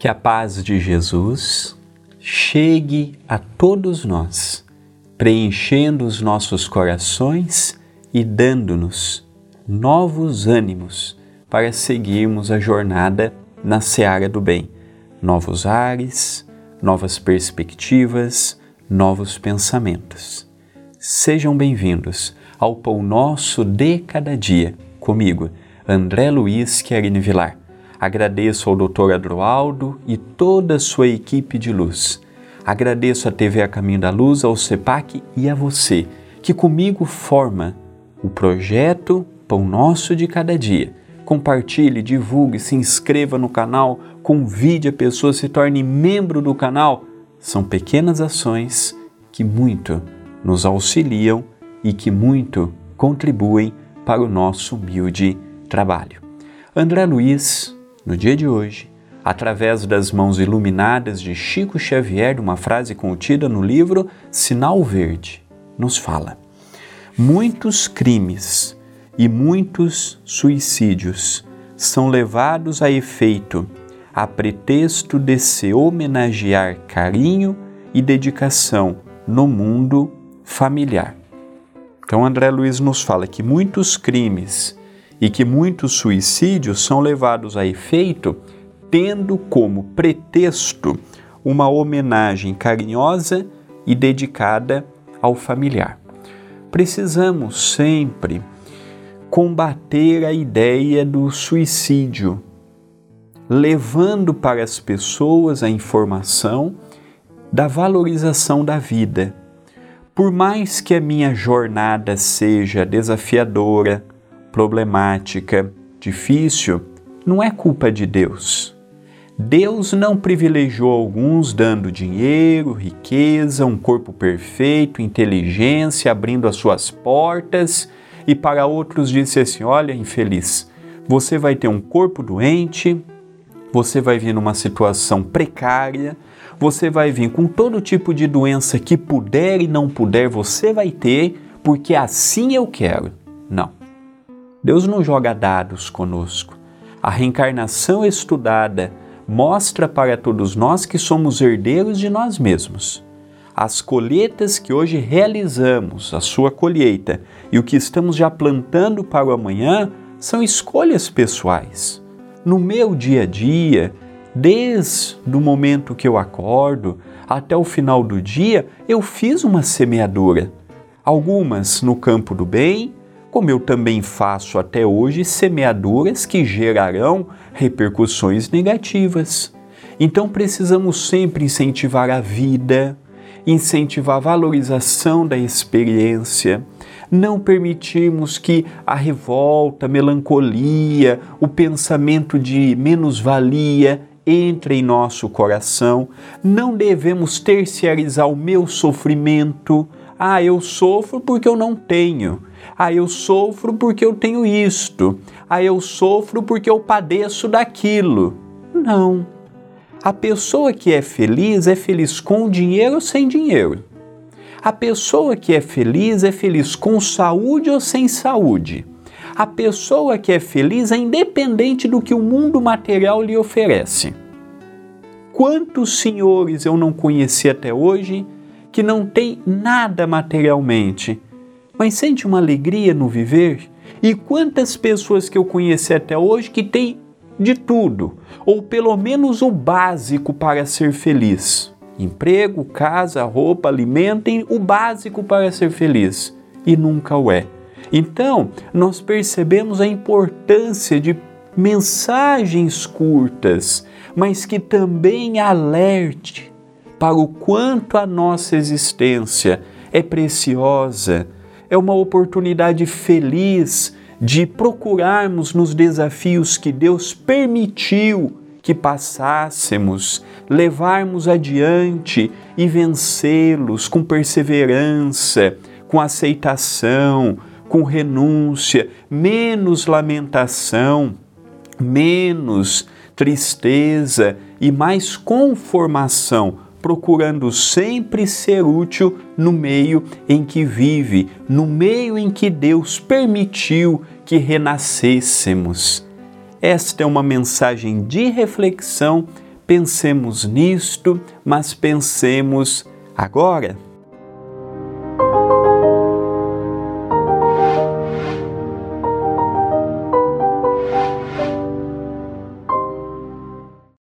Que a paz de Jesus chegue a todos nós, preenchendo os nossos corações e dando-nos novos ânimos para seguirmos a jornada na seara do bem. Novos ares, novas perspectivas, novos pensamentos. Sejam bem-vindos ao Pão Nosso de Cada Dia, comigo, André Luiz Querini Vilar Agradeço ao Dr. Adroaldo e toda a sua equipe de luz. Agradeço à TV A Caminho da Luz, ao CEPAC e a você, que comigo forma o projeto Pão Nosso de Cada Dia. Compartilhe, divulgue, se inscreva no canal, convide a pessoa, se torne membro do canal. São pequenas ações que muito nos auxiliam e que muito contribuem para o nosso humilde trabalho. André Luiz, no dia de hoje, através das mãos iluminadas de Chico Xavier, uma frase contida no livro Sinal Verde, nos fala: Muitos crimes e muitos suicídios são levados a efeito a pretexto de se homenagear carinho e dedicação no mundo familiar. Então, André Luiz nos fala que muitos crimes e que muitos suicídios são levados a efeito tendo como pretexto uma homenagem carinhosa e dedicada ao familiar. Precisamos sempre combater a ideia do suicídio, levando para as pessoas a informação da valorização da vida. Por mais que a minha jornada seja desafiadora, problemática, difícil, não é culpa de Deus. Deus não privilegiou alguns dando dinheiro, riqueza, um corpo perfeito, inteligência, abrindo as suas portas, e para outros disse assim: Olha, infeliz, você vai ter um corpo doente, você vai vir numa situação precária, você vai vir com todo tipo de doença que puder e não puder, você vai ter, porque assim eu quero. Não. Deus não joga dados conosco. A reencarnação estudada mostra para todos nós que somos herdeiros de nós mesmos. As colheitas que hoje realizamos, a sua colheita, e o que estamos já plantando para o amanhã são escolhas pessoais. No meu dia a dia, desde o momento que eu acordo até o final do dia, eu fiz uma semeadura. Algumas no campo do bem, como eu também faço até hoje semeaduras que gerarão repercussões negativas. Então precisamos sempre incentivar a vida, incentivar a valorização da experiência, não permitirmos que a revolta, a melancolia, o pensamento de menos-valia entre em nosso coração. Não devemos terciarizar o meu sofrimento. Ah, eu sofro porque eu não tenho. Ah, eu sofro porque eu tenho isto. Ah, eu sofro porque eu padeço daquilo. Não. A pessoa que é feliz é feliz com dinheiro ou sem dinheiro. A pessoa que é feliz é feliz com saúde ou sem saúde. A pessoa que é feliz é independente do que o mundo material lhe oferece. Quantos senhores eu não conheci até hoje que não têm nada materialmente, mas sente uma alegria no viver? E quantas pessoas que eu conheci até hoje que têm de tudo, ou pelo menos o básico para ser feliz? Emprego, casa, roupa, alimentem o básico para ser feliz e nunca o é. Então, nós percebemos a importância de mensagens curtas, mas que também alerte para o quanto a nossa existência é preciosa é uma oportunidade feliz de procurarmos nos desafios que Deus permitiu que passássemos, levarmos adiante e vencê-los com perseverança, com aceitação, com renúncia, menos lamentação, menos tristeza e mais conformação procurando sempre ser útil no meio em que vive, no meio em que Deus permitiu que renascêssemos. Esta é uma mensagem de reflexão pensemos nisto, mas pensemos agora